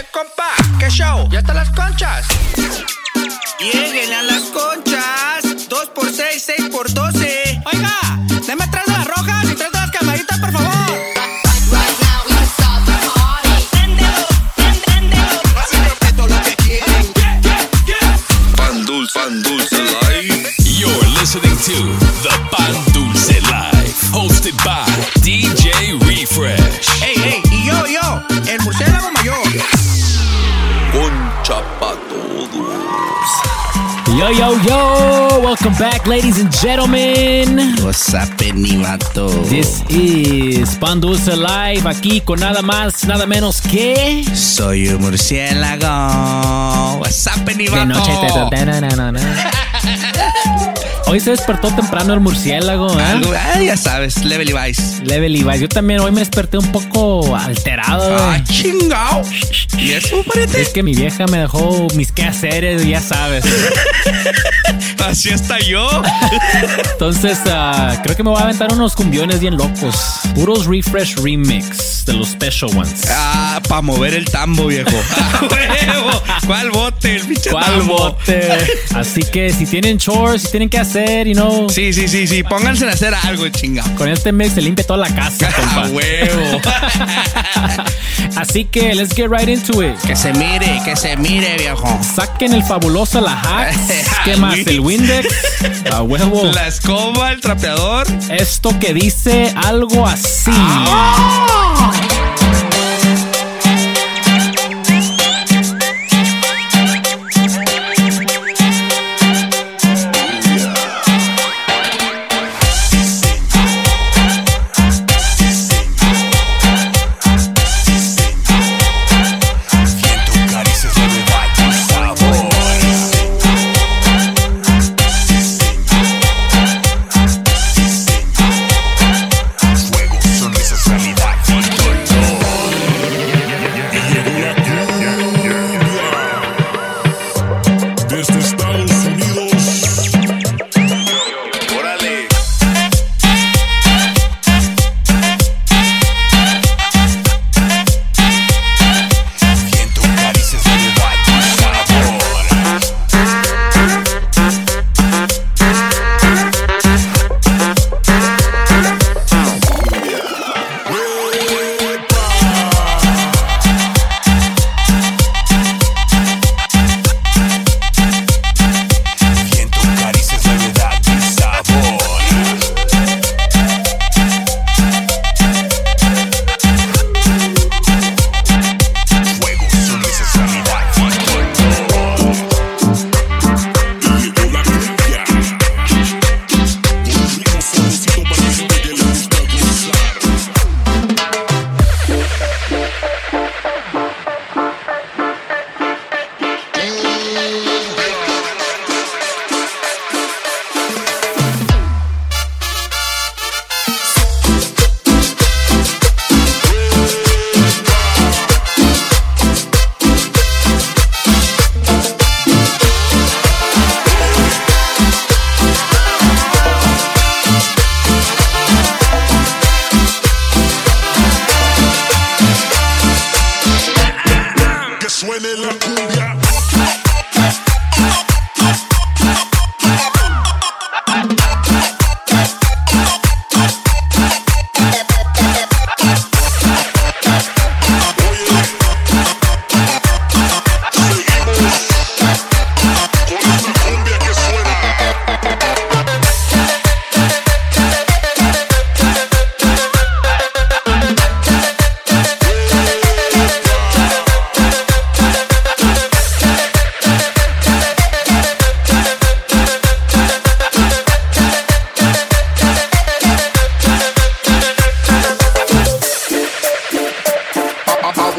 Eh, compa, ¿qué show? ¿Ya están las conchas? Lleguen a las Yo, yo, yo! Welcome back, ladies and gentlemen. What's up, vato? This is Pan Dulce Live, aquí con nada más, nada menos que... Soy un murciélago. What's up, mi De vato? noche te... na, na, na. Hoy se despertó temprano el murciélago, ¿eh? Algo- ah, ya sabes, Level Levi's. Level Levi's. Yo también hoy me desperté un poco alterado, Ah, chingao. ¿Y eso, pariente? Es que mi vieja me dejó mis quehaceres, ya sabes. Así hasta yo. Entonces, ah, creo que me voy a aventar unos cumbiones bien locos. Puros refresh remix de los special ones. Ah, para mover el tambo, viejo. Ah, huevo. ¿Cuál bote? El pinche ¿Cuál tambo. bote? Así que si tienen chores, si tienen que hacer, you know, Sí, sí, sí, sí. Pónganse a hacer algo, chingao. con este mix se limpia toda la casa, A compa. huevo. Así que let's get right into it. que se mire, que se mire, viejo. Saquen el fabuloso la hacks. ¿Qué más? El Windex. A huevo. La escoba, el trapeador. Esto que dice algo así. Siento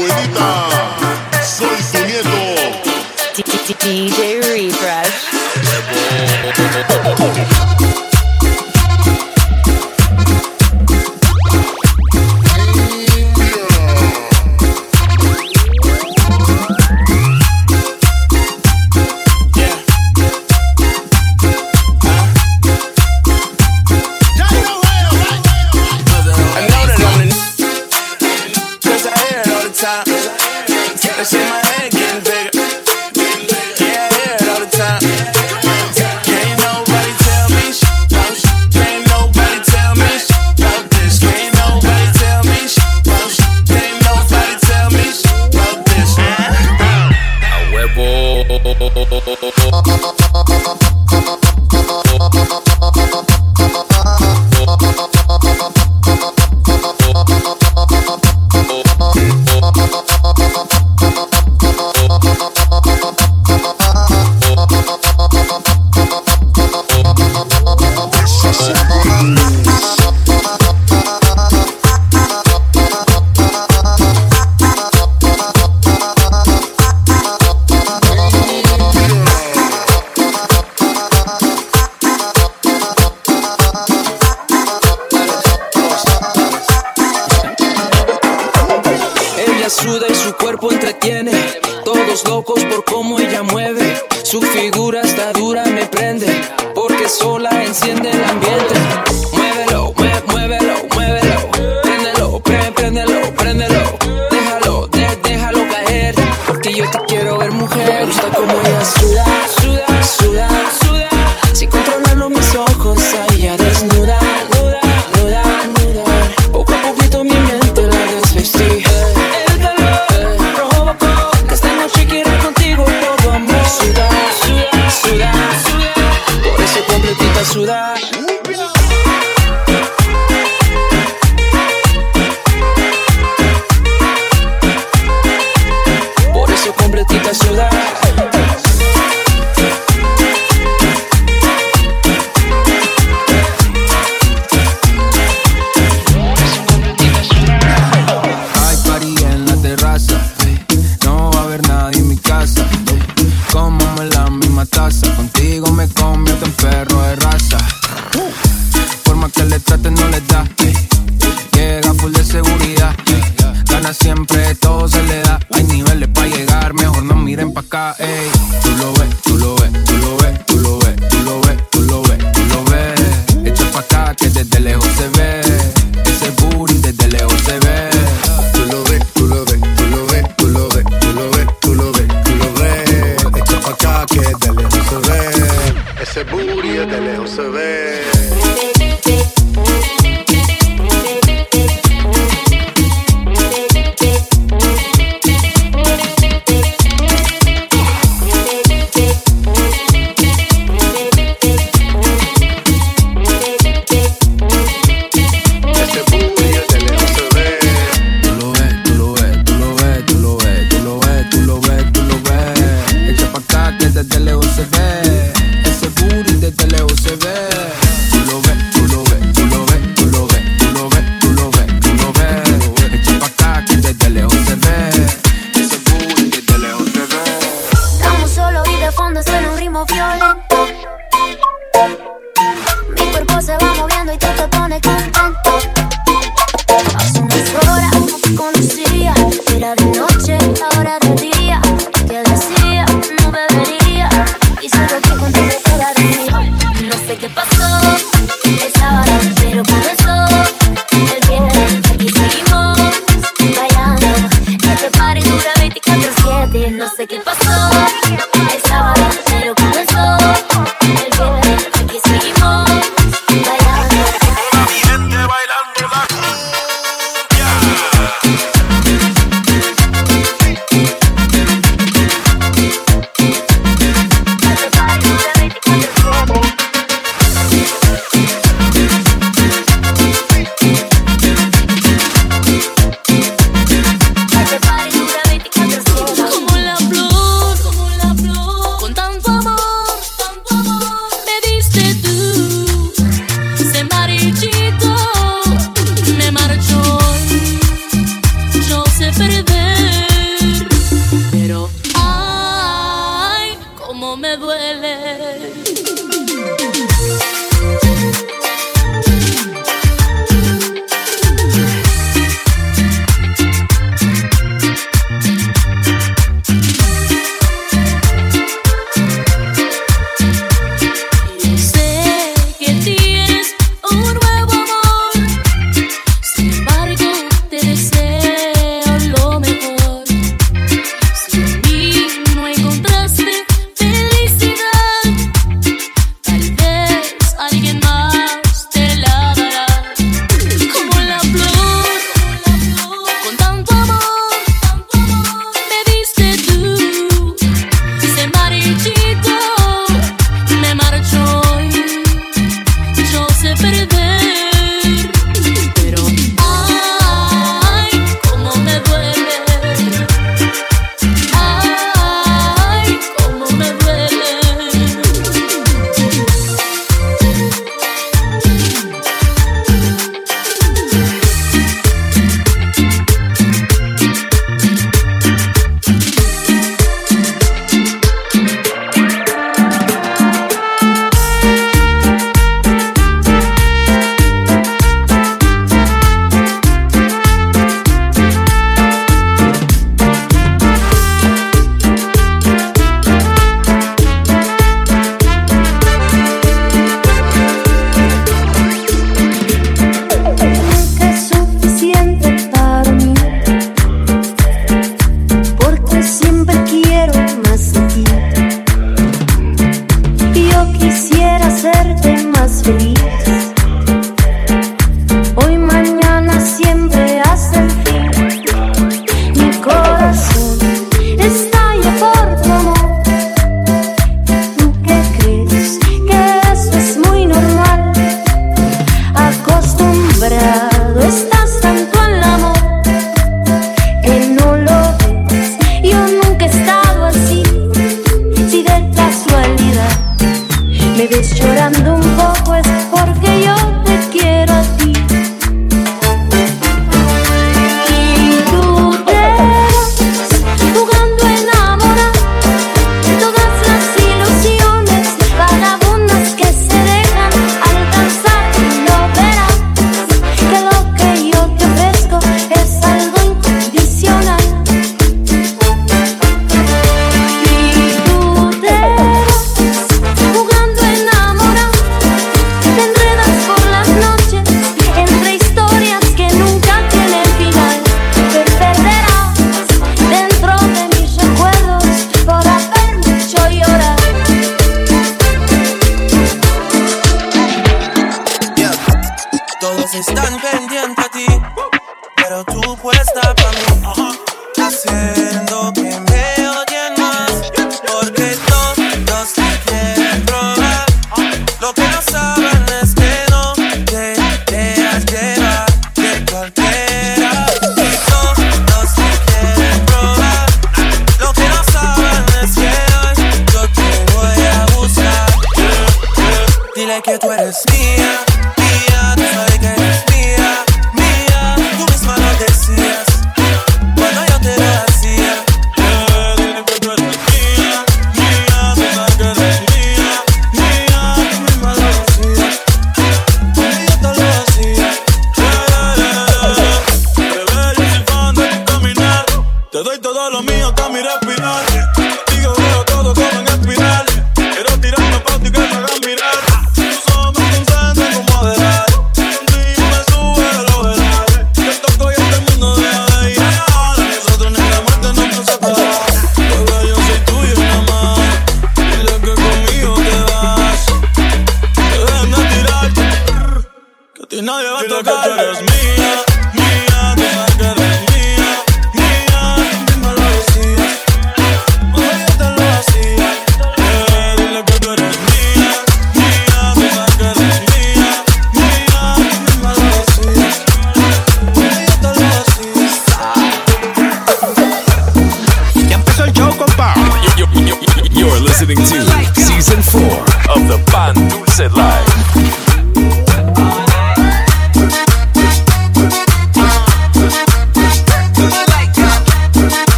Abuelita, soy tu nieto. DJ Refresh.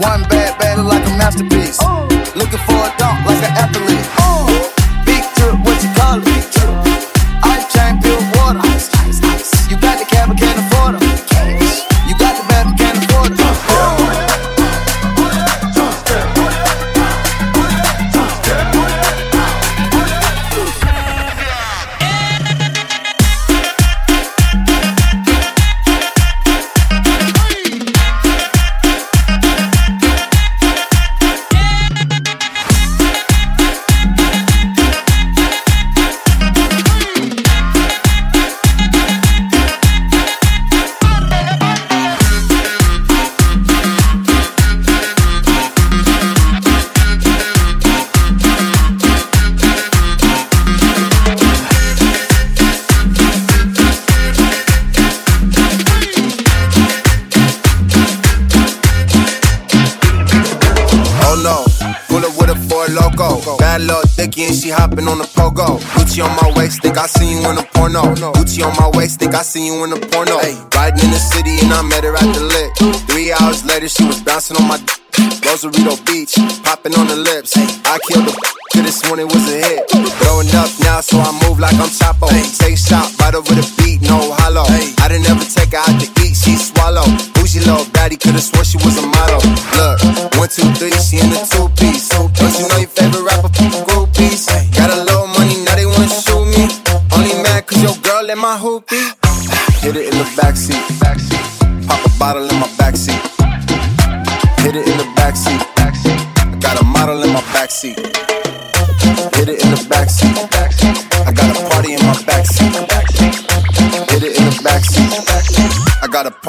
One bad, bad like a masterpiece. Looking for a dunk like an athlete.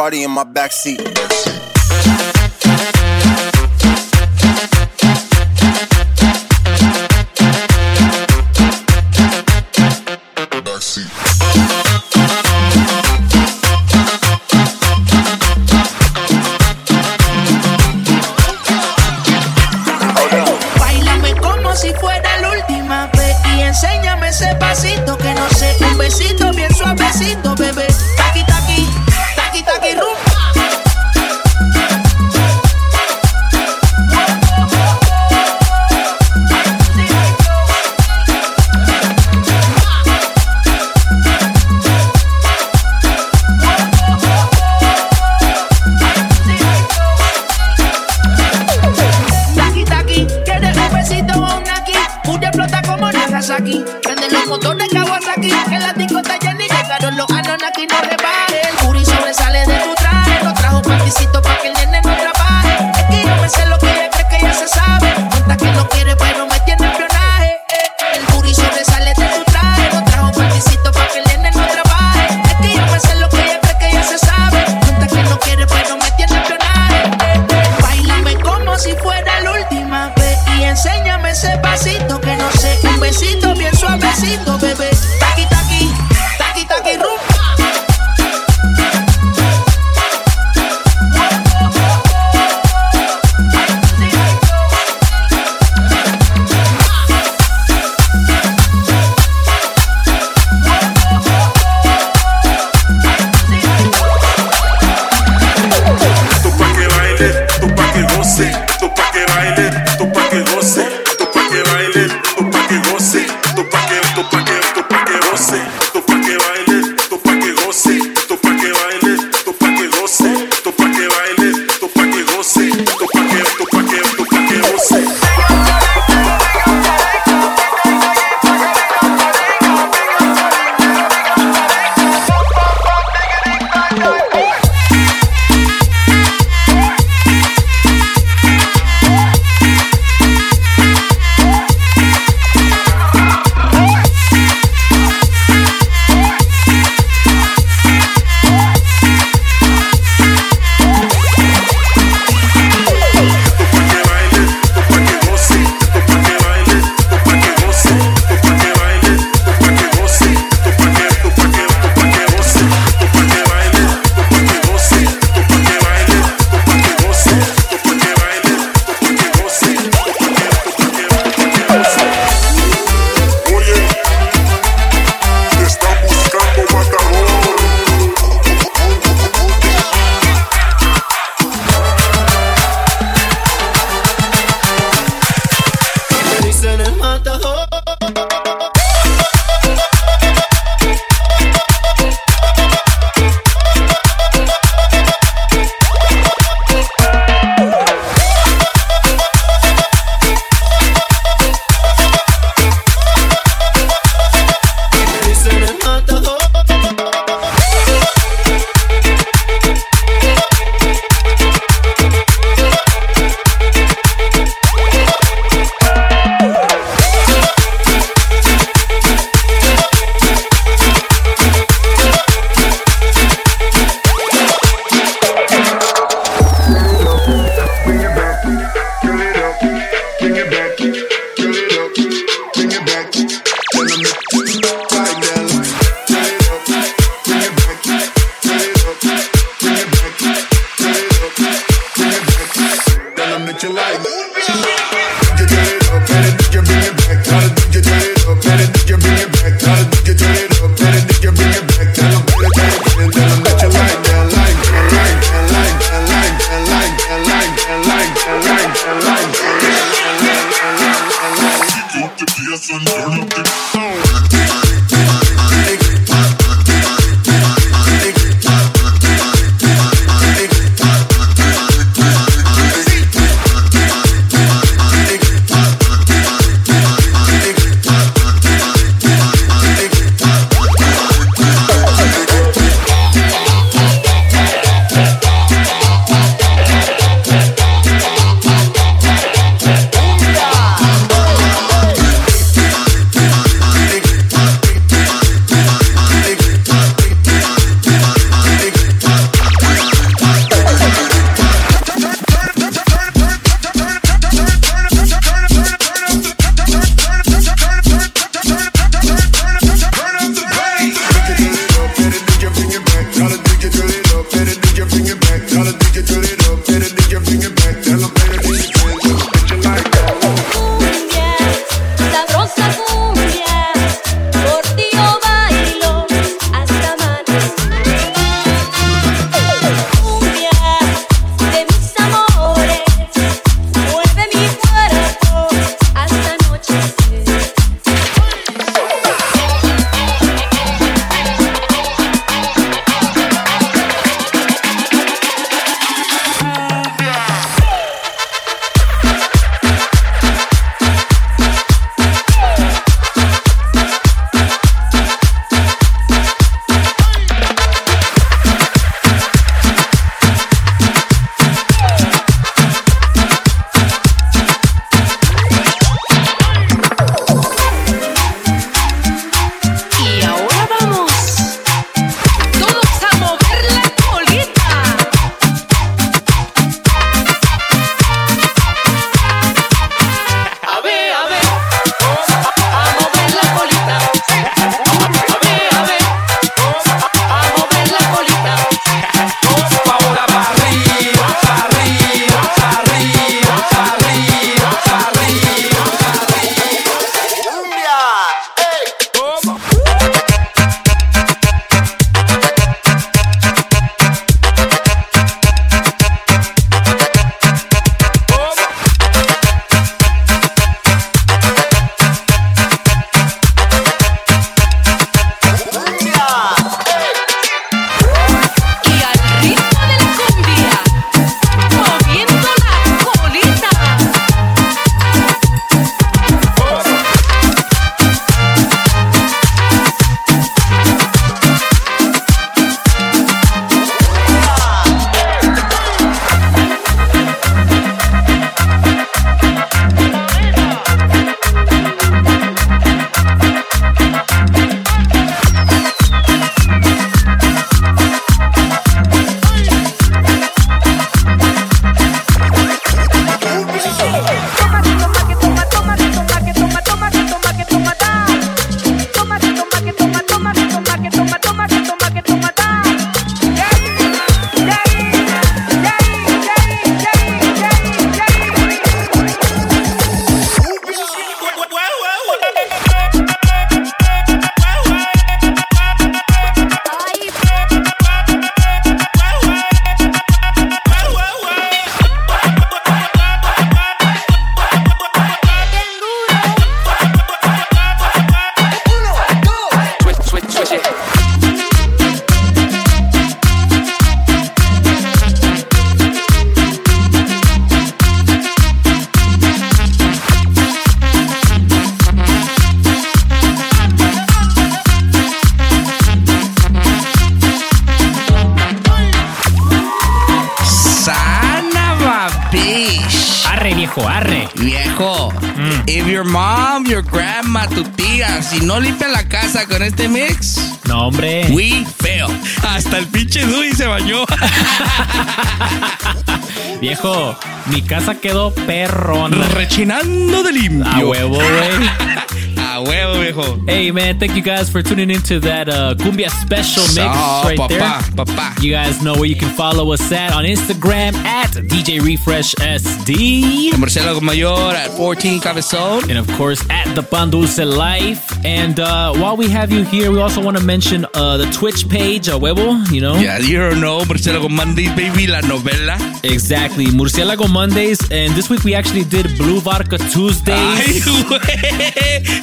party in my backseat. Casa quedó perrona. Rechinando de limpio. A huevo, güey. A huevo, viejo. Hey man, thank you guys for tuning into that uh, cumbia special mix Oh, right papá, there. papá. You guys know where you can follow us at on Instagram at DJ Refresh SD. Marcelo Mayor at 14 Cabezón. And of course, at the Pan Dulce Life. And uh, while we have you here, we also want to mention uh, the Twitch page, a huevo, you know? Yeah, you don't know, Marcelo Mondays, baby, la novela. Exactly. Murcielago Mondays. And this week we actually did Blue Vodka Tuesdays. Ay,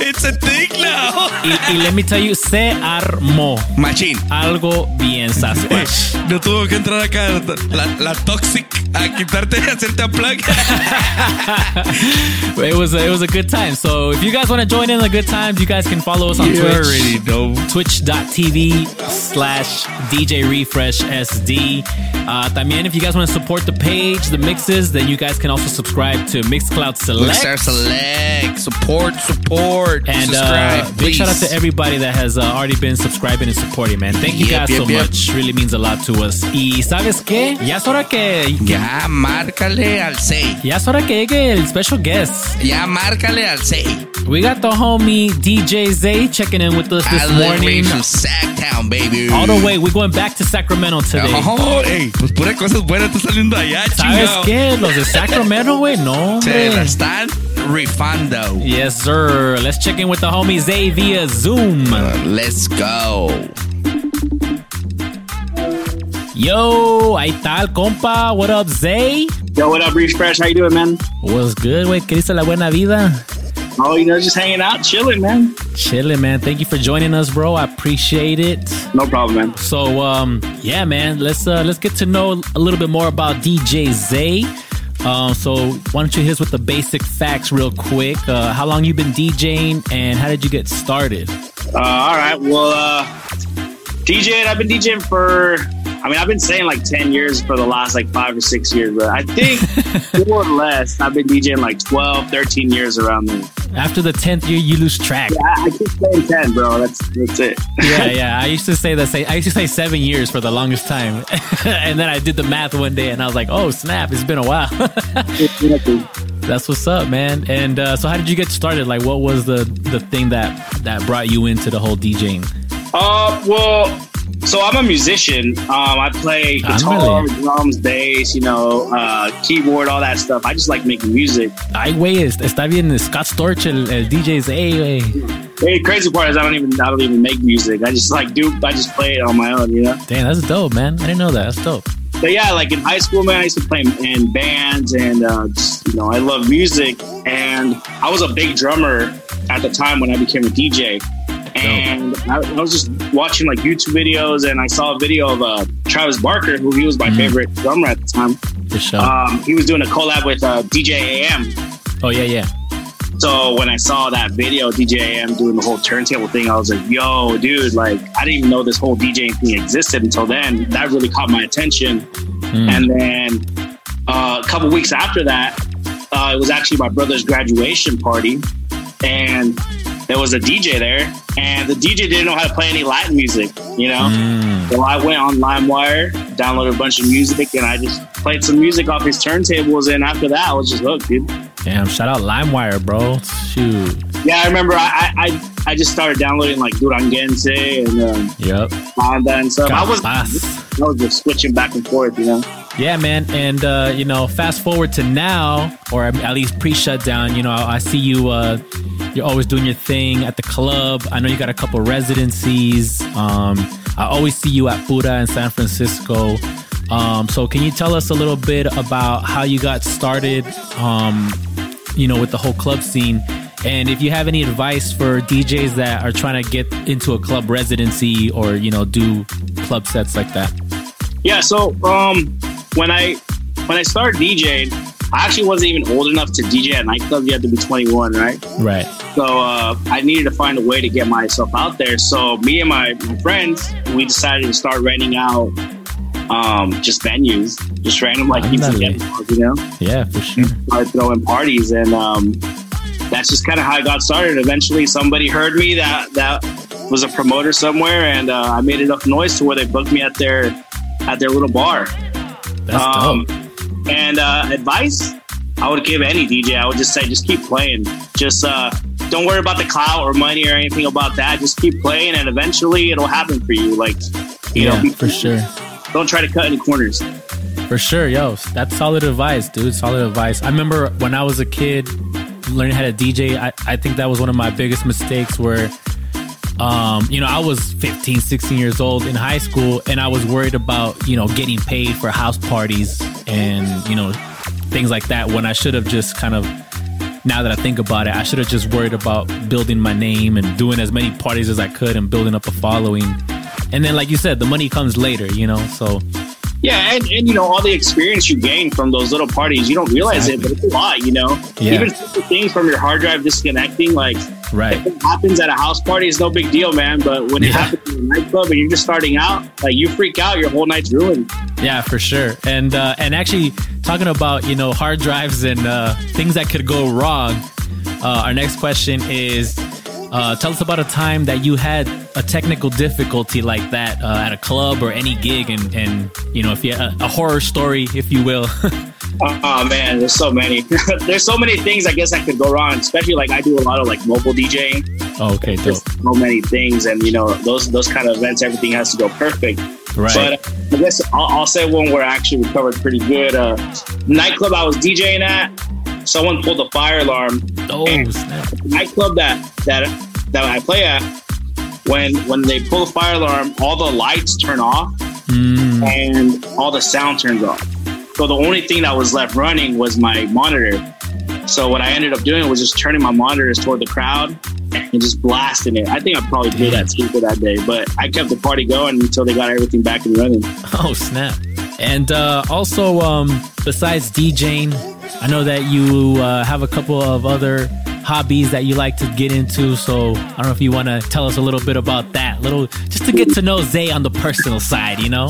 it's a thing now. y, y let me tell you, se armó. Machín. Algo bien Sasquatch. No tuvo que entrar acá la, la toxic a quitarte y hacerte a plug. it was a, it was a good time. So if you guys want to join in the good times, you guys can follow us on You Twitch. already know. Twitch.tv slash DJ Refresh SD. Uh, también, if you guys want to support the page, the mixes, then you guys can also subscribe to Mixcloud Select. Mixer Select. Support, support. And subscribe, uh, big shout out to everybody that has uh, already been subscribing and supporting, man. Thank you Yep, guys yep, so yep. much. Really means a lot to us. Y sabes qué? Ya es hora que Ya, márcale al 6. ya es hora que llegue el special guest. Ya, márcale al 6. We got the homie DJ Zay checking in with us this All the way morning. from Sacktown, baby. All the way, we're going back to Sacramento today. Oh, ey, pues pura cosas buenas está saliendo allá, ¿Sabes chingado. qué? Los de Sacramento, güey, no, Se la hombre. están rifando. Yes, sir. Let's check in with the homie Zay via Zoom. Let's go. Yo, ahí está el compa. What up, Zay? Yo, what up, Reef Fresh? How you doing, man? What's good, güey? ¿Qué dice la buena vida? Oh, you know, just hanging out, chilling, man. Chilling, man. Thank you for joining us, bro. I appreciate it. No problem, man. So, um, yeah, man. Let's uh, let's get to know a little bit more about DJ Zay. Um, so why don't you hit us with the basic facts real quick? Uh, how long you been DJing and how did you get started? Uh, all right. Well, uh, DJing, I've been DJing for, I mean, I've been saying like 10 years for the last like five or six years, but I think more or less, I've been DJing like 12, 13 years around there. After the tenth year, you lose track. Yeah, I I keep saying 10, bro. That's that's it. yeah, yeah. I used to say that. Say I used to say seven years for the longest time, and then I did the math one day, and I was like, "Oh snap! It's been a while." That's what's up, man. And uh, so, how did you get started? Like, what was the the thing that that brought you into the whole DJing? Uh, well, so I'm a musician. Um, I play guitar, Ándale. drums, bass, you know, uh, keyboard, all that stuff. I just like making music. Ay, güey, es- está bien Scott Storch, el, el DJ Zay, güey. Hey, crazy part is I don't even I don't even make music. I just like do I just play it on my own, you know. Damn, that's dope, man. I didn't know that. That's dope. But yeah, like in high school, man, I used to play in bands, and uh, just, you know, I love music. And I was a big drummer at the time when I became a DJ. And I, I was just watching like YouTube videos, and I saw a video of uh, Travis Barker, who he was my favorite drummer at the time. For sure. Um, he was doing a collab with uh, DJ AM. oh yeah, yeah. So when I saw that video, DJ AM doing the whole turntable thing, I was like, yo, dude, like, I didn't even know this whole DJing thing existed until then. That really caught my attention. And then uh, a couple weeks after that, uh, it was actually my brother's graduation party. And there was a DJ there, and the DJ didn't know how to play any Latin music, you know? So I went on LimeWire, downloaded a bunch of music, and I just played some music off his turntables. And after that, I was just hooked, dude. Damn, shout out LimeWire, bro. Shoot. Yeah, I remember I I, I, I just started downloading like Duranguense and um, Yep. Banda and stuff. I was I was just switching back and forth, you know. Yeah, man. And, uh, you know, fast forward to now, or at least pre shutdown, you know, I, see you, uh, you're always doing your thing at the club. I know you got a couple residencies. Um, I always see you at Pura in San Francisco. Um, so can you tell us a little bit about how you got started, um, you know, with the whole club scene? And if you have any advice for DJs that are trying to get into a club residency or, you know, do club sets like that. Yeah, so um when I when I started DJing, I actually wasn't even old enough to DJ at nightclubs. You had to be 21, right? Right. So uh, I needed to find a way to get myself out there. So me and my, my friends, we decided to start renting out um, just venues, just random like pizza venues, you know. Yeah, for sure. started throwing parties and um, that's just kind of how I got started. Eventually, somebody heard me that that was a promoter somewhere, and uh, I made enough noise to where they booked me at their at their little bar. That's Um, And uh, advice, I would give any DJ. I would just say, just keep playing. Just uh, don't worry about the clout or money or anything about that. Just keep playing, and eventually it'll happen for you. Like, you yeah, know, for sure. don't try to cut any corners. For sure, yo, that's solid advice, dude. Solid advice. I remember when I was a kid learning how to DJ, I, I think that was one of my biggest mistakes where, um, you know, I was 15, 16 years old in high school and I was worried about, you know, getting paid for house parties and, you know, things like that when I should have just kind of, now that I think about it, I should have just worried about building my name and doing as many parties as I could and building up a following. And then, like you said, the money comes later, you know, so. Yeah, and, and you know all the experience you gain from those little parties, you don't realize it, but it's a lot. You know, Yeah. even things from your hard drive disconnecting, like Right. if it happens at a house party, it's no big deal, man. But when it happens in a nightclub and you're just starting out, like you freak out, your whole night's ruined. Yeah, for sure. And uh, and actually talking about you know hard drives and uh, things that could go wrong. Uh, our next question is. Uh, tell us about a time that you had a technical difficulty like that uh, at a club or any gig, and, and you know, if you a, a horror story, if you will. Oh man, there's so many. there's so many things I guess that could go wrong. Especially like I do a lot of like mobile DJing. oh, okay, dope. so many things, and you know those those kind of events, everything has to go perfect. Right. But uh, I guess I'll, I'll say one where I actually recovered pretty good. Uh, nightclub I was DJing at, someone pulled the fire alarm. Oh, snap. nightclub that that that I play at, when when they pull the fire alarm, all the lights turn off Mm, and all the sound turns off. So the only thing that was left running was my monitor. So what I ended up doing was just turning my monitors toward the crowd and just blasting it. I think I probably did that speaker that day, but I kept the party going until they got everything back and running. Oh snap! And uh, also, um, besides DJing, I know that you uh, have a couple of other hobbies that you like to get into. So I don't know if you want to tell us a little bit about that, little just to get to know Zay on the personal side. You know?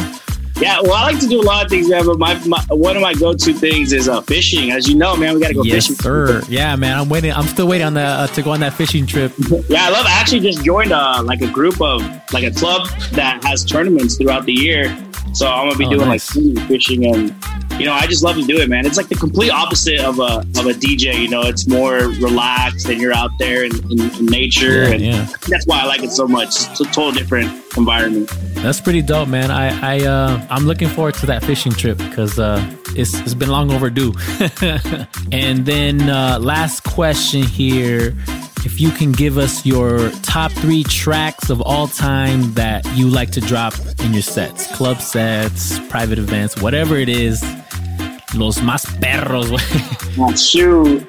Yeah, well, I like to do a lot of things, man. But my, my one of my go-to things is uh, fishing. As you know, man, we got to go yes, fishing. sir. Yeah, man. I'm waiting. I'm still waiting on the uh, to go on that fishing trip. Yeah, I love. I actually just joined uh, like a group of like a club that has tournaments throughout the year. So I'm gonna be Oh, doing nice. like fishing, and you know, I just love to do it, man. It's like the complete opposite of a of a DJ. You know, it's more relaxed, and you're out there in, in, in nature, Yeah, and yeah. that's why I like it so much. It's a total different environment. That's pretty dope, man. I I uh, I'm looking forward to that fishing trip because uh, it's it's been long overdue. and then uh, last question here: If you can give us your top three tracks of all time that you like to drop in your sets, club sets, private events, whatever it is, los más perros. Oh, shoot.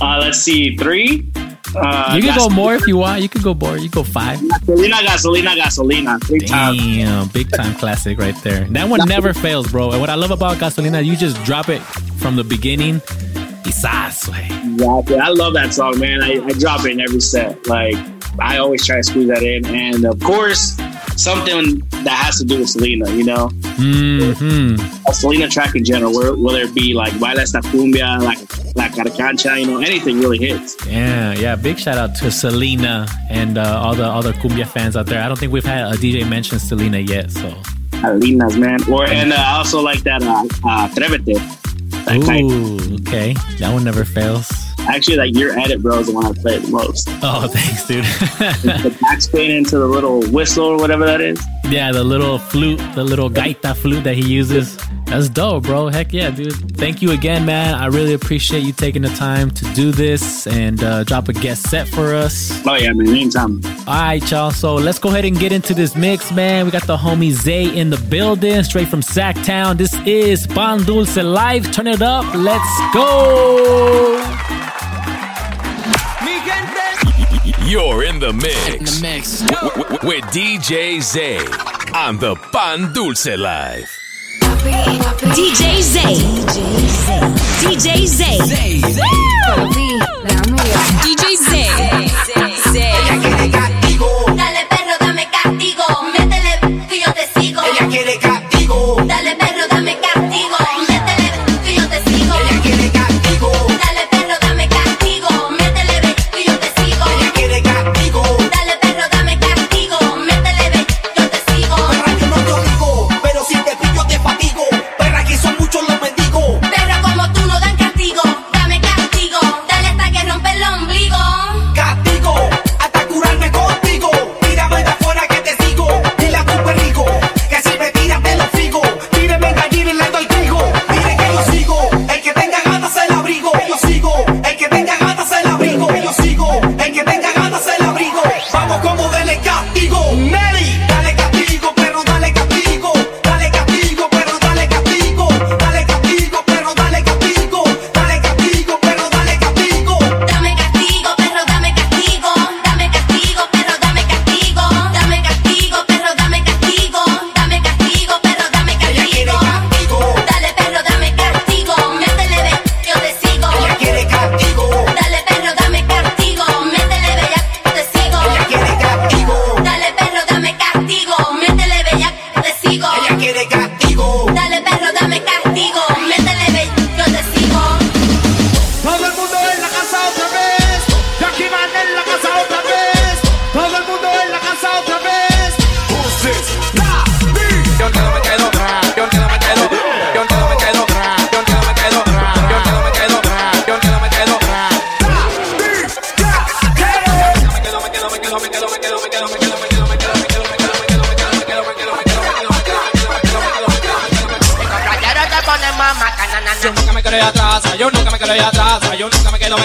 Uh, let's see, three. Uh, you can go more if you want. You can go more. You go five. Gasolina, gasolina, gasolina. Three times. Damn, big time classic right there. That one never fails, bro. And what I love about Gasolina, you just drop it from the beginning. Güey. Exactly. I love that song, man. I, I drop it in every set. Like I always try to squeeze that in, and of course, something that has to do with Selena. You know, Mm-hmm. a Selena track in general, whether it be like "Baila esta cumbia," like "La Carcacha," you know, anything really hits. Yeah, yeah. Big shout out to Selena and uh, all the other cumbia fans out there. I don't think we've had a DJ mention Selena yet, so. Alinas, man. Or and uh, I also like that uh, uh, "Atrévete." That kind- Ooh, okay. That one never fails. Actually, like your edit, bro, is the one I play the most. Oh, thanks, dude. the backspin into the little whistle or whatever that is. yeah, the little flute, the little gaita flute that he uses. That's dope, bro. Heck yeah, dude. Thank you again, man. I really appreciate you taking the time to do this and uh, drop a guest set for us. Oh yeah, man. Anytime. All right, y'all. So let's go ahead and get into this mix, man. We got the homie Zay in the building, straight from Sactown. This is Pan Dulce Life. Turn it up. Let's go. You're in the mix. In the mix. With DJ Zay on the Pan Dulce Life. DJ Zay. DJ Zay. DJ Zay. Dale perro,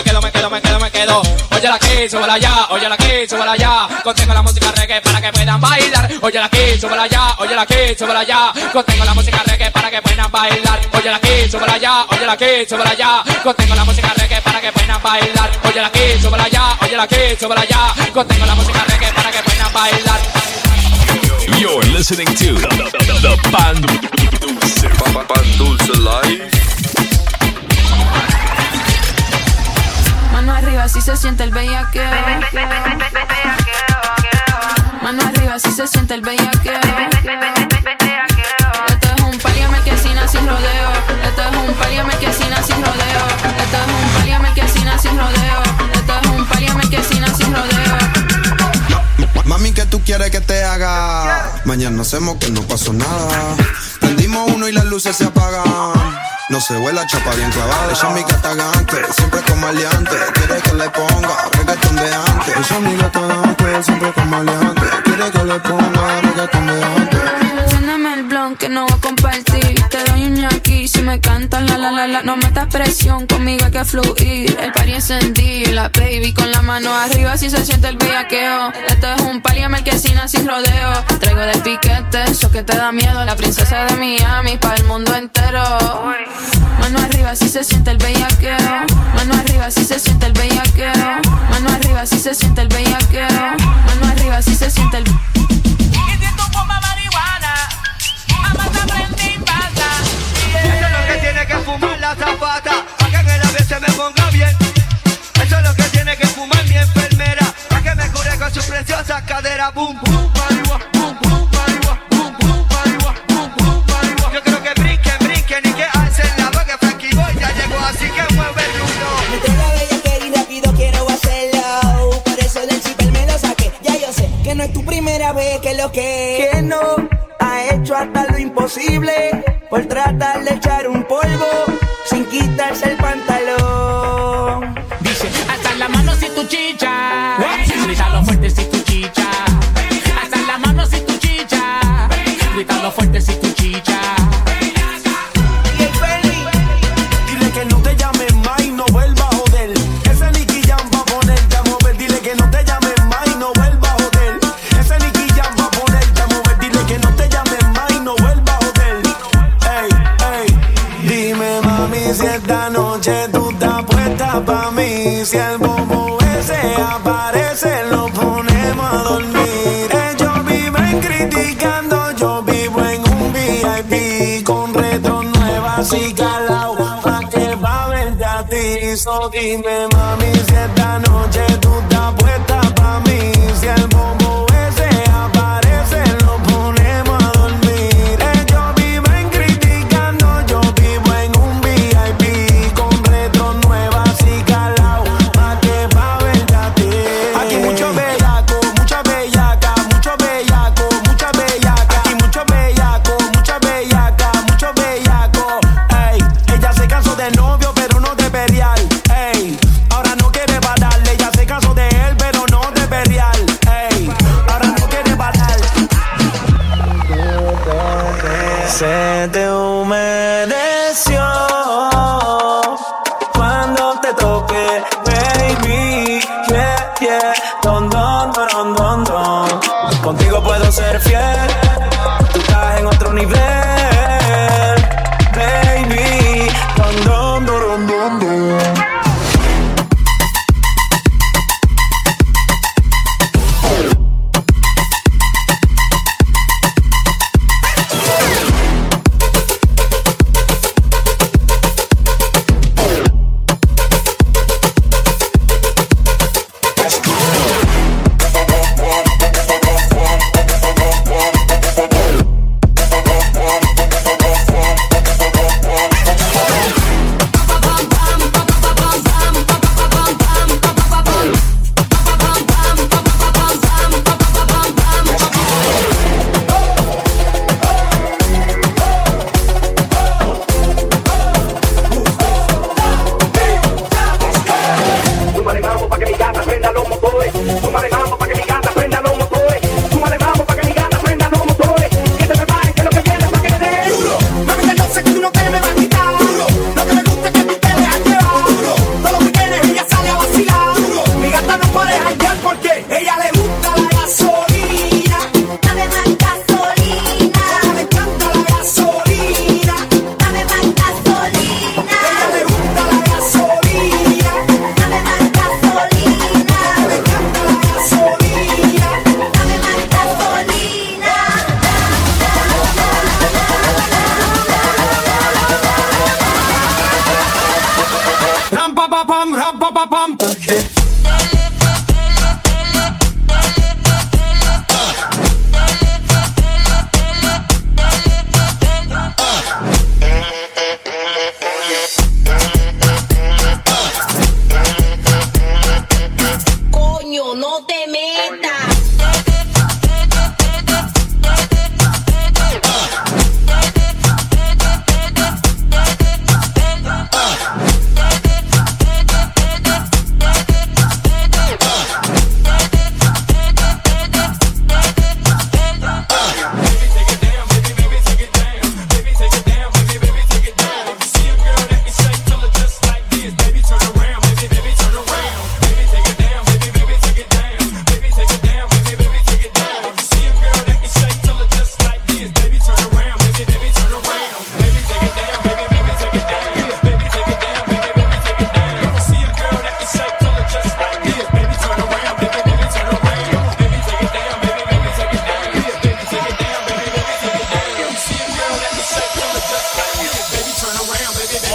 quedo, me quedo, me quedo, me quedo. Oye la aquí, súbela allá, oye la aquí, súbela allá. Contengo la música reggae para que puedan bailar. Oye la aquí, súbela allá, oye la aquí, súbela allá. Contengo la música reggae para que puedan bailar. Oye la aquí, súbela allá, oye la aquí, súbela allá. Contengo la música reggae para que puedan bailar. Oye la aquí, súbela allá, oye la aquí, súbela allá. Contengo la música reggae para que puedan bailar. You're listening to the, the, the Dulce, Pan Dulce Live. Mano arriba si se siente el bellaqueo. Mano arriba si se siente el bellaqueo. Esto es un paliame que sin sin rodeo. Esto es un paliame que sin sin rodeo. Esto es un paliame que sin sin rodeo. Esto es un paliame que sin sin rodeo. Mami, ¿qué tú quieres que te haga? Mañana hacemos que no pasó nada. Prendimos uno y las luces se apagan. No se vuela chapa bien clavada. Ella es mi gata gante, siempre con maleante. Quiere que le ponga reggaetón de antes. Ella es mi gata gante, siempre con maleante. Quiere que le ponga reggaetón de antes. El blon que no voy a compartir. Un ñaki si me cantan la la la la. No metas presión, conmigo hay que fluir. El party encendido, la baby con la mano arriba si se siente el bellaqueo. Esto es un party marquesina sin rodeo. Traigo de piquete, eso que te da miedo. La princesa de Miami para el mundo entero. Mano arriba si se siente el bellaqueo. Mano arriba si se siente el bellaqueo. Mano arriba si se siente el bellaqueo. Mano arriba si se siente el eso es lo que tiene que fumar la tapata, hagan el avión se me ponga bien. Eso es lo que tiene que fumar mi enfermera, para que me cure con su preciosa cadera. Boom. Yo creo que brinque, brinque ni que haces la doble. Frankie Boy ya llegó así que mueve el culo. Mientras ella quería pido quiero hacerla. Por eso del chiple me lo saque. ya yo sé que no es tu primera vez que lo que que no ha hecho hasta imposible por tratar de echar dime mami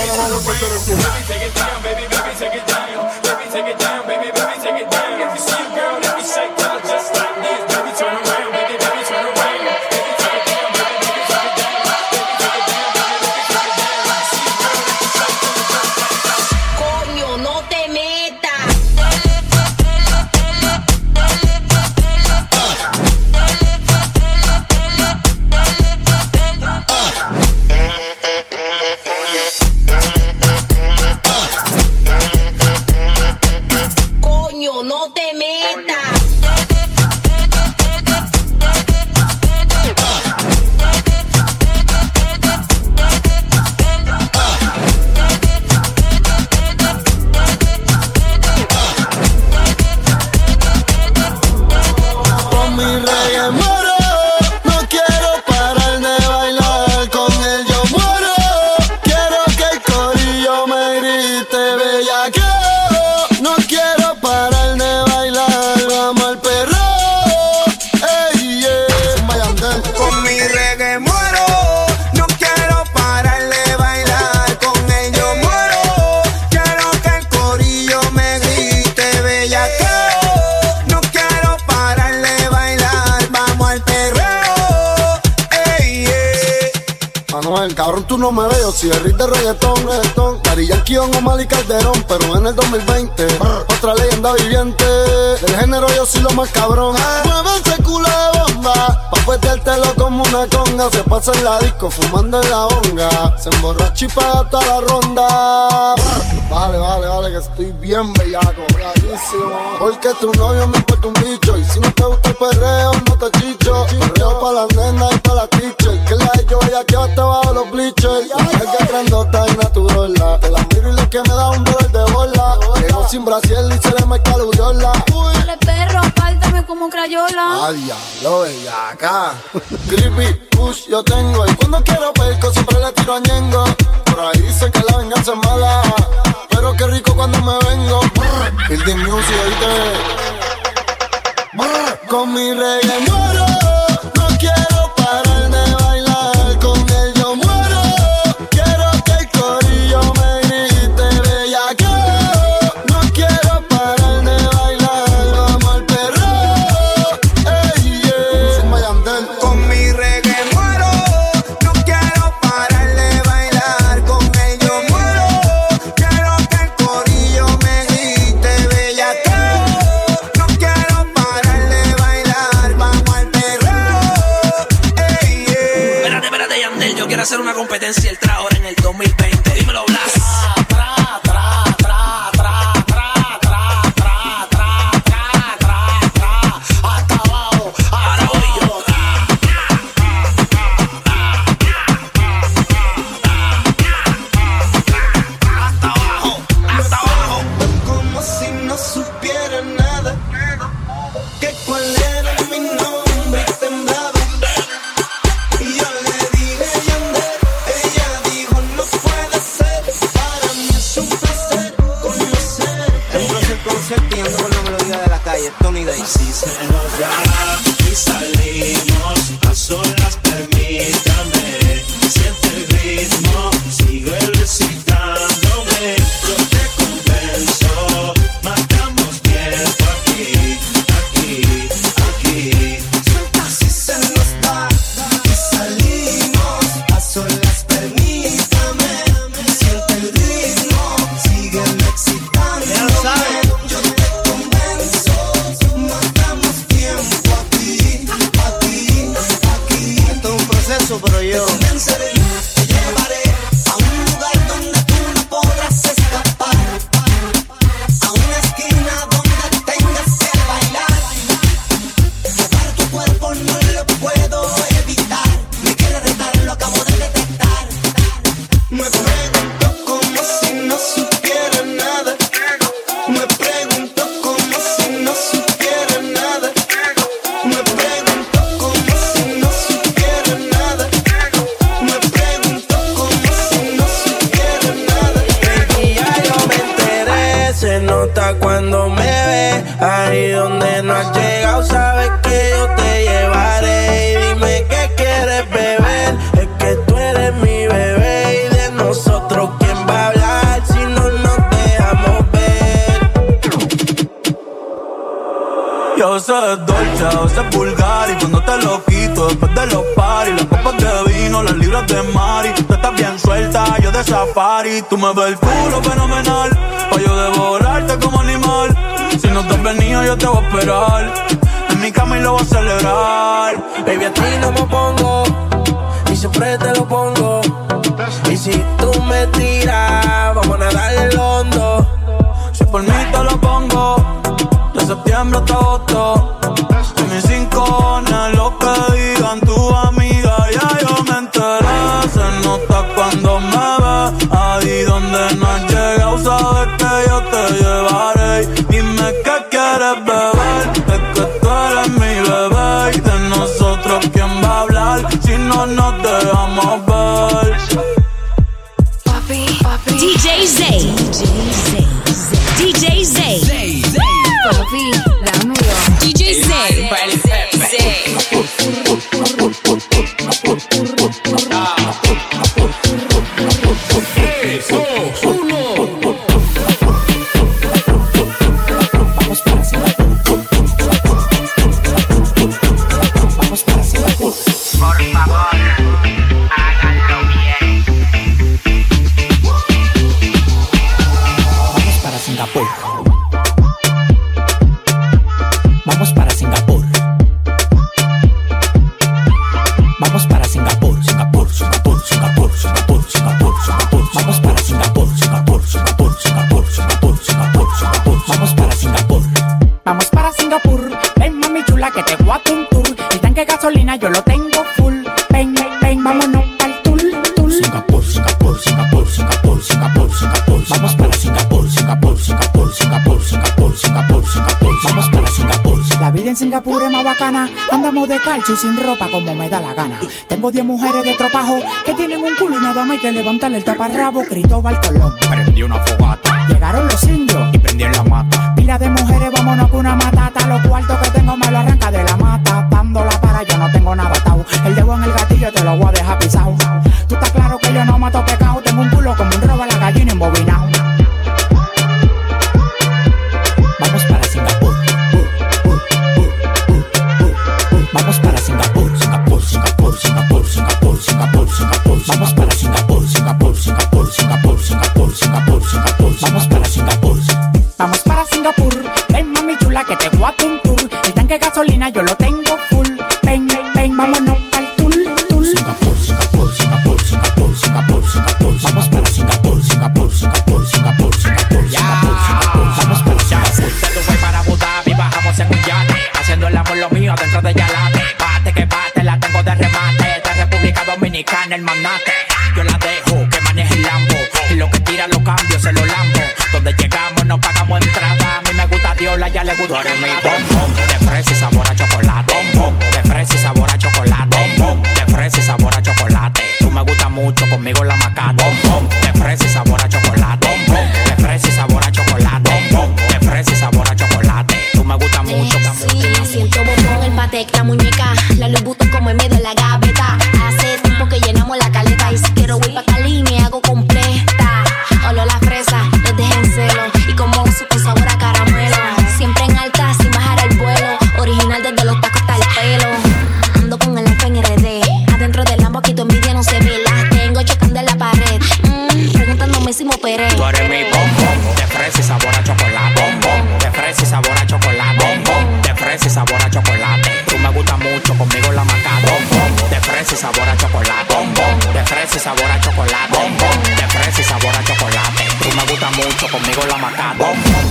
all I want to the. se pasa en la disco fumando en la honga. Se emborracha y paga toda la ronda. Vale, vale, vale, que estoy bien bellaco, bravísimo. Porque tu novio me importa un bicho y si no te gusta el perreo Por ahí sé que la venganza es mala. Pero qué rico cuando me vengo. Brr, building Music, oíste. Brr, con mi reggae competencia el haces vulgar y cuando te lo quito después de los paris, las copas de vino, las libras de Mari, tú estás bien suelta, yo de safari, tú me ves el culo fenomenal, pa' yo devorarte como animal, si no te has venido yo te voy a esperar, en mi cama y lo voy a celebrar, baby a ti no me pongo, y siempre te lo pongo, y si tú me tiras, vamos a nadar el hondo, si por mí te lo pongo, de septiembre hasta agosto, de calcio y sin ropa como me da la gana. Tengo 10 mujeres de tropajo que tienen un culo y nada más hay que levantarle el taparrabo. Cristóbal Colón. Prendí una fogata. Llegaron los indios y prendieron la conmigo la macate.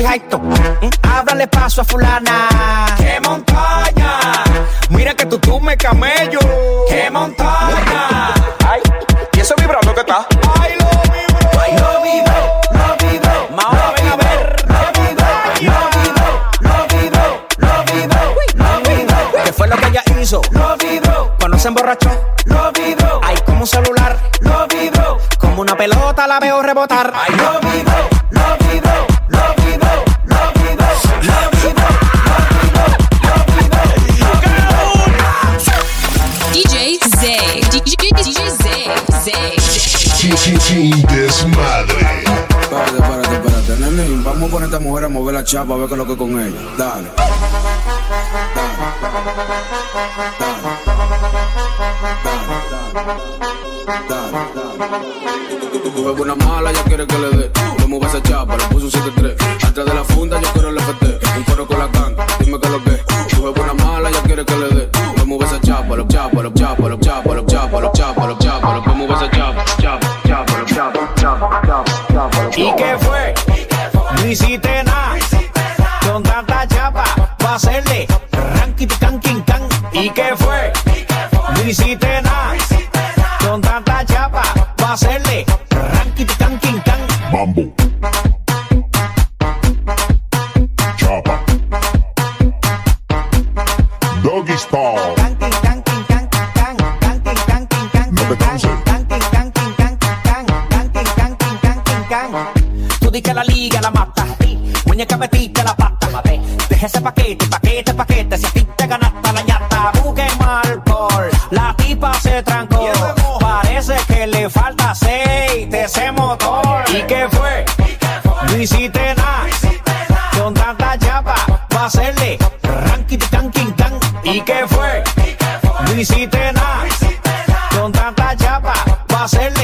Estoy jaito. ¿Mm? Háblale paso a fulana. ¡Qué montaña! Mira que tú tú me camello. ¡Qué montaña! Ay, ¿y eso vibrando que está? Ay, lo vibro. Ay, lo vivo, lo. Mahoma, ven a ver. Lo vivo, lo vivo, lo vivo, lo vivo, lo vivo. ¿Qué fue lo que ella hizo? Lo vivo. Cuando se emborrachó. Lo vivo. Ay, como un celular. Lo vivo. Como una pelota la veo rebotar. Ay, lo vivo, mujer a mover la chapa a ver qué lo que con ella. Dale. Tu ves una mala, ya quiere que le dé. Le mueve esa chapa, le puso un 7-3. Atrás de la funda, yo quiero el FT. Un coro con la canta, dime qué es lo que. Tu una mala, ya quiere que le dé. Le mueve esa chapa, lo chapa, lo chapa, lo chapa, lo chapa, lo chapa, lo chapa, lo mueve esa chapa, chapa, chapa, lo chapa, chapa, chapa, chapa. ¿Y qué fue? No hiciste nada. Hacerle ranking can king can. ¿Y qué fue? No hiciste nada. Con tanta chapa, hacerle ranking can king can. Mambo. Chapa. Doggy style. No te canses. Tú di que la liga la mata. Muñeca metiste la pata. Deja ese paquete, paquete. Si a ti te ganaste la ñata, busque por. La tipa se trancó. Parece que le falta aceite ese motor. ¿Y qué fue? No hiciste nada. Con tanta chapa, va a hacerle ranking can king can. ¿Y qué fue? No hiciste nada. Con tanta chapa, va a hacerle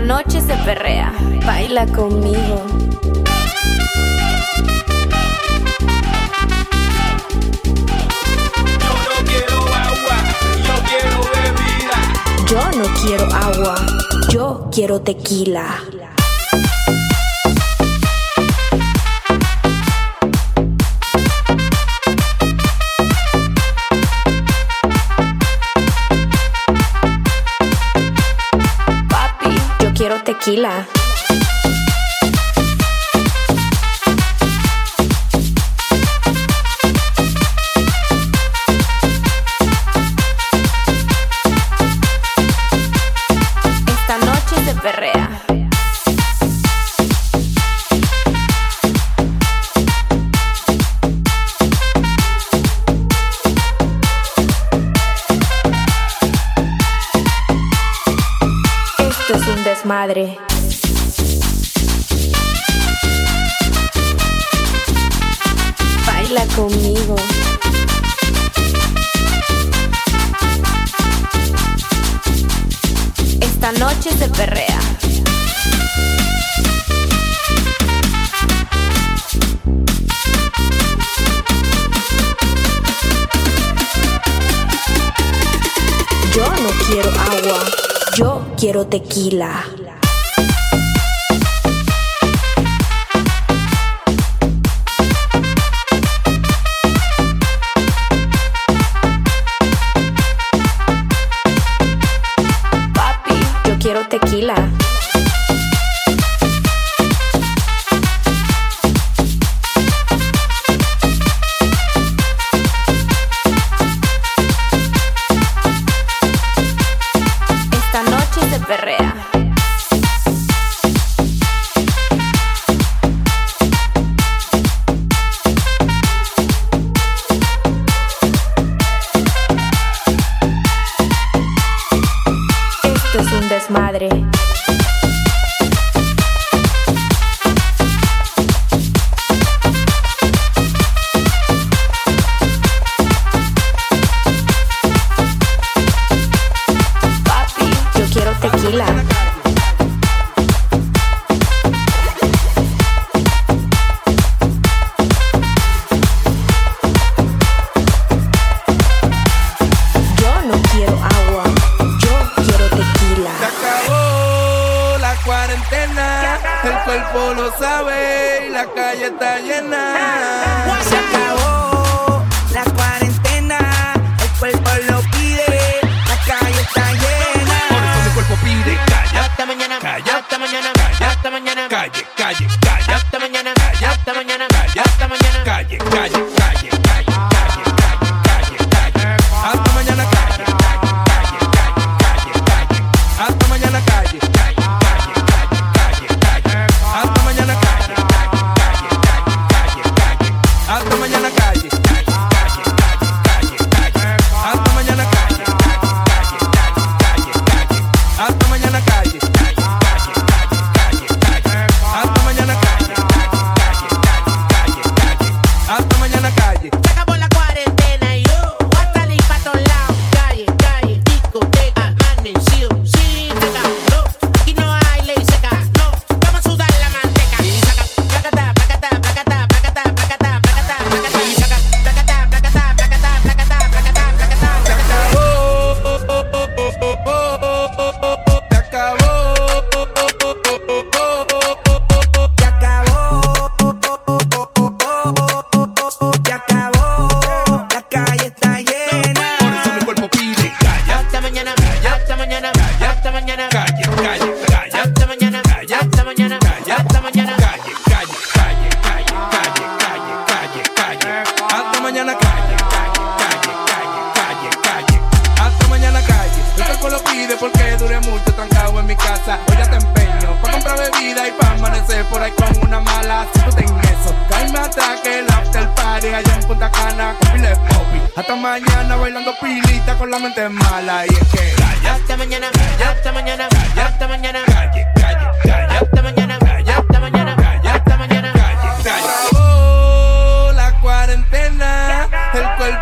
Noche se perrea, baila conmigo. Yo no quiero agua, yo quiero bebida. Yo no quiero agua, yo quiero tequila. tequila. quiero tequila. Madre. Hasta mañana calle, calle, calle, calle, calle, calle. Hasta mañana calle. El cuerpo lo pide porque duré mucho trancado en mi casa. Hoy ya te empeño pa' comprar bebida y pa' amanecer por ahí con una mala. Si tú ten eso, calma hasta que el after party allá en Punta Cana con pile popi. Hasta mañana bailando pilita con la mente mala. Y es que. Hasta mañana, hasta mañana, hasta mañana, hasta mañana. Calle, calle, calle. Hasta mañana.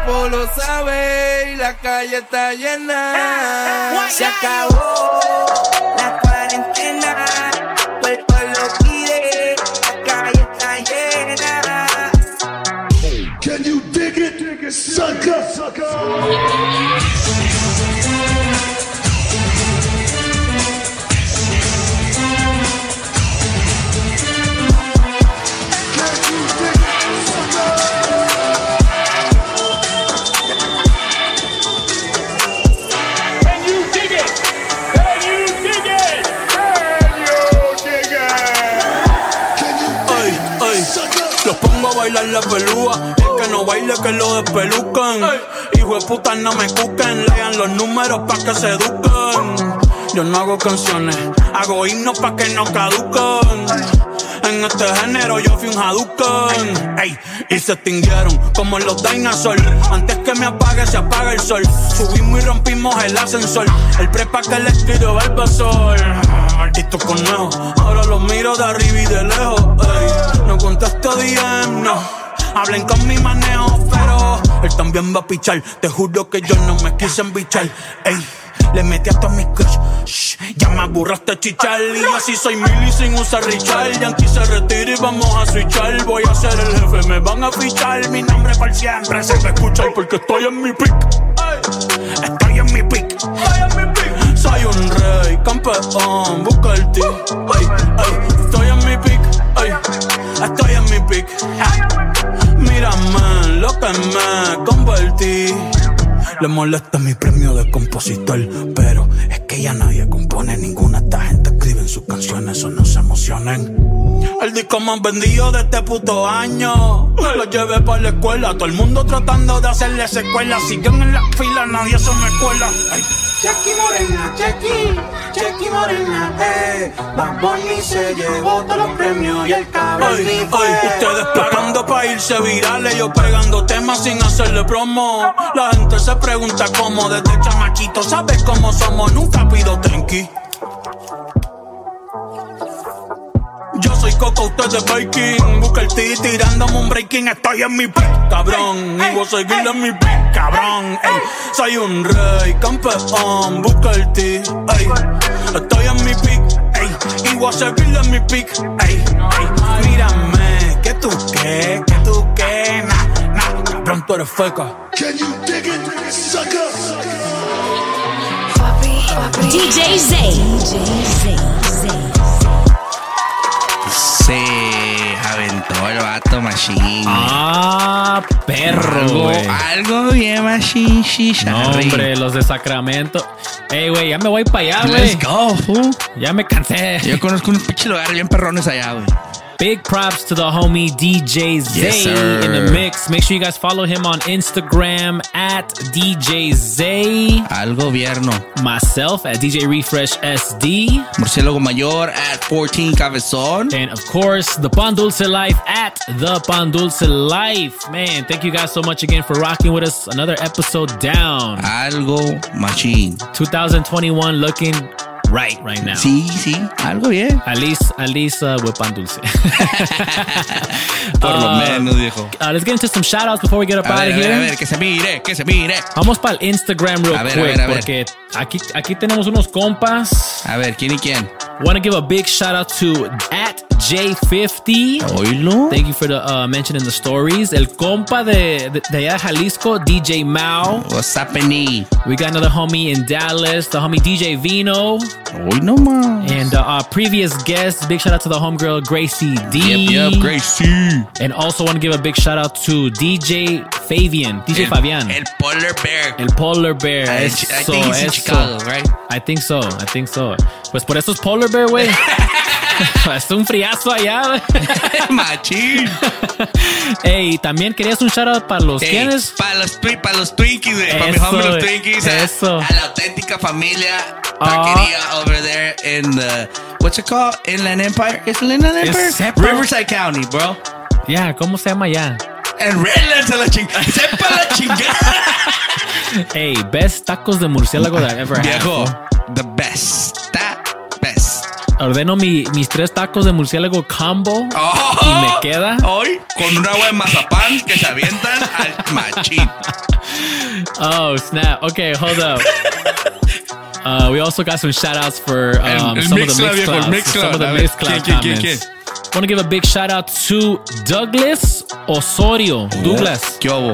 cuerpo lo sabe y la calle está llena. Ah, ah, Se acabó la cuarentena, cuerpo lo pide, la calle está llena. Can you dig it? Sucker, sucker. La pelúa. El que no baile, que lo despelucan. Hijo de puta, no me cuquen. Lean los números pa' que se eduquen. Yo no hago canciones, hago himnos pa' que no caduquen. En este género yo fui un Hadouken Ey, y se extinguieron como los dinosaurs Antes que me apague se apaga el sol Subimos y rompimos el ascensor El prepa que le tiro Bulbasaur Maldito conejo Ahora los miro de arriba y de lejos Ey, no contesto DM, no Hablen con mi manejo, pero Él también va a pichar Te juro que yo no me quise embichar Ey le metí hasta mi crush. Shh, ya me aburraste chichar. Y así soy mili sin usar Richard. Yankee se retira y vamos a switchar. Voy a ser el jefe, me van a fichar. Mi nombre para siempre se va a escuchar porque estoy en mi pick. Estoy en mi pick. Soy un rey, campeón, busca el ti. Ey, ey, estoy en mi pick. Ey, estoy en mi pick. Me convertí. Le molesta mi premio de compositor, pero es que ya nadie compone ninguna. Esta gente escribe sus canciones, o no se emocionen. El disco más vendido de este puto año. Lo llevé para la escuela, todo el mundo tratando de hacerle secuela. Siguen en la fila, nadie se me cuela. Ay. Chequi Morena, Chequi, Chequi Morena, eh. Bad Bunny se llevó todos los premios y el cabrón Ay, ay, ustedes pagando pa' irse virales, yo pegando temas sin hacerle promo. La gente se pregunta cómo, desde chamachito, ¿sabes cómo somos? Nunca pido tenki. Coco, ustedes Baking. Busca el T tirándome un breaking. Estoy en mi pick, cabrón. Y voy a seguir en mi pick, cabrón. Ey, soy un rey, campeón. Busca el T, ey. Estoy en mi pick, ey. Y voy a seguir en mi pick, ey. ey. Mírame, que tú qué, que tú qué. Nah, nah, cabrón, tú eres feca. Can you dig it, sucker? DJ Zay. DJ Zay. Se aventó el vato machine. Ah, perro, Algo, güey. algo bien machine, shisha. No, hombre, los de Sacramento. Ey, güey, ya me voy para allá, güey. Let's go, fool. Ya me cansé. Yo conozco unos pinches lugares bien perrones allá, güey. Big props to the homie DJ Zay Yes, in the mix. Make sure you guys follow him on Instagram at DJ Zay. Al gobierno. Myself at DJ Refresh SD. Murciélago Mayor at 14 Cabezón. And of course, the Pan Dulce Life at the Pan Dulce Life. Man, thank you guys so much again for rocking with us. Another episode down. Algo machine. 2021 looking right right now. Sí, sí, algo bien. At least uh, Dulce. Por lo Uh, menos, viejo. Uh, let's get into some shout outs before we get up A out ver, of a ver, here. a ver, que se mire, que se mire. Vamos para el Instagram real A ver, a quick ver, a ver. porque aquí, aquí tenemos unos compas. A ver, ¿quién y quién? Want to give a big shout out to at J50. Oílo. Thank you for the uh, mention in the stories. El compa de, de, de allá Jalisco, DJ Mao. What's happening? We got another homie in Dallas, the homie DJ Vino. No más. And uh, our previous guest, big shout out to the homegirl Gracie D. Yep, yep, Gracie. And also want to give a big shout out to DJ Fabian, DJ El- Fabian. El Polar Bear. El Polar Bear. I- eso, I think he's in. Chicago, right? I think so, I think so. Pues por eso es Polar Bear, güey. es un friazo allá. Machín. Ey, también querías un shout out para los Ey, quiénes? Para los, twi- pa' los Twinkies, güey. Para mis homies los. Twinkies. a- Eso. A, la auténtica familia taquería over there in the. What's it called? Inland Empire? ¿Es el Inland Empire? Riverside County, bro. Ya, ¿cómo se llama ya? En Redlands a la chingada. Sepa la chingada. Ey, best tacos de murciélago that I've ever had. Viejo, the best. That best. Ordeno mi- mis tres tacos de murciélago combo Oh. y me queda. Hoy, con un agua de mazapán que se avientan al machín. Oh, snap. Okay, hold up. Uh, we also got some shout outs for um, El- el some of the Mixcloud, viejo, el Mixcloud. Mixcloud. Some of the A ver, Mixcloud ¿quién, quién, comments. Want to give a big shout out to Douglas Osorio. Douglas. ¿Qué hubo?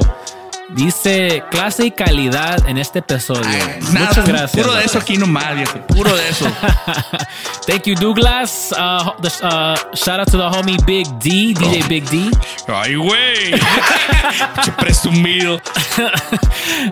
Dice clase y calidad en este episodio. Nada, Muchas gracias. Puro de eso aquí nomás, viejo. Puro de eso. Thank you, Douglas. Uh, the, uh, shout out to the homie Big D, DJ Big D. Ay, güey. Presumido.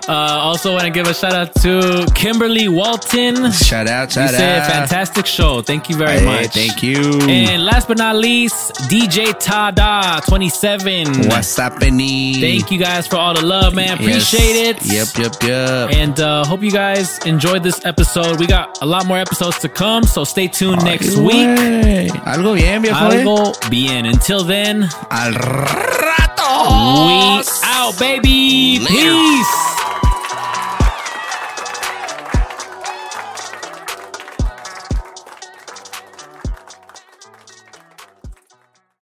Uh, also, want to give a shout out to Kimberly Walton. Shout out, shout Dice, out. fantastic show. Thank you very Hey, much. thank you. And last but not least, DJ Tada 27. What's happening? Thank you guys for all the love, man. Appreciate it. Yep, yep, yep. And uh, hope you guys enjoyed this episode. We got a lot more episodes to come, so stay tuned next week. Algo bien, viejo. eh. Algo bien. Until then, Al rato. we out, baby. Peace.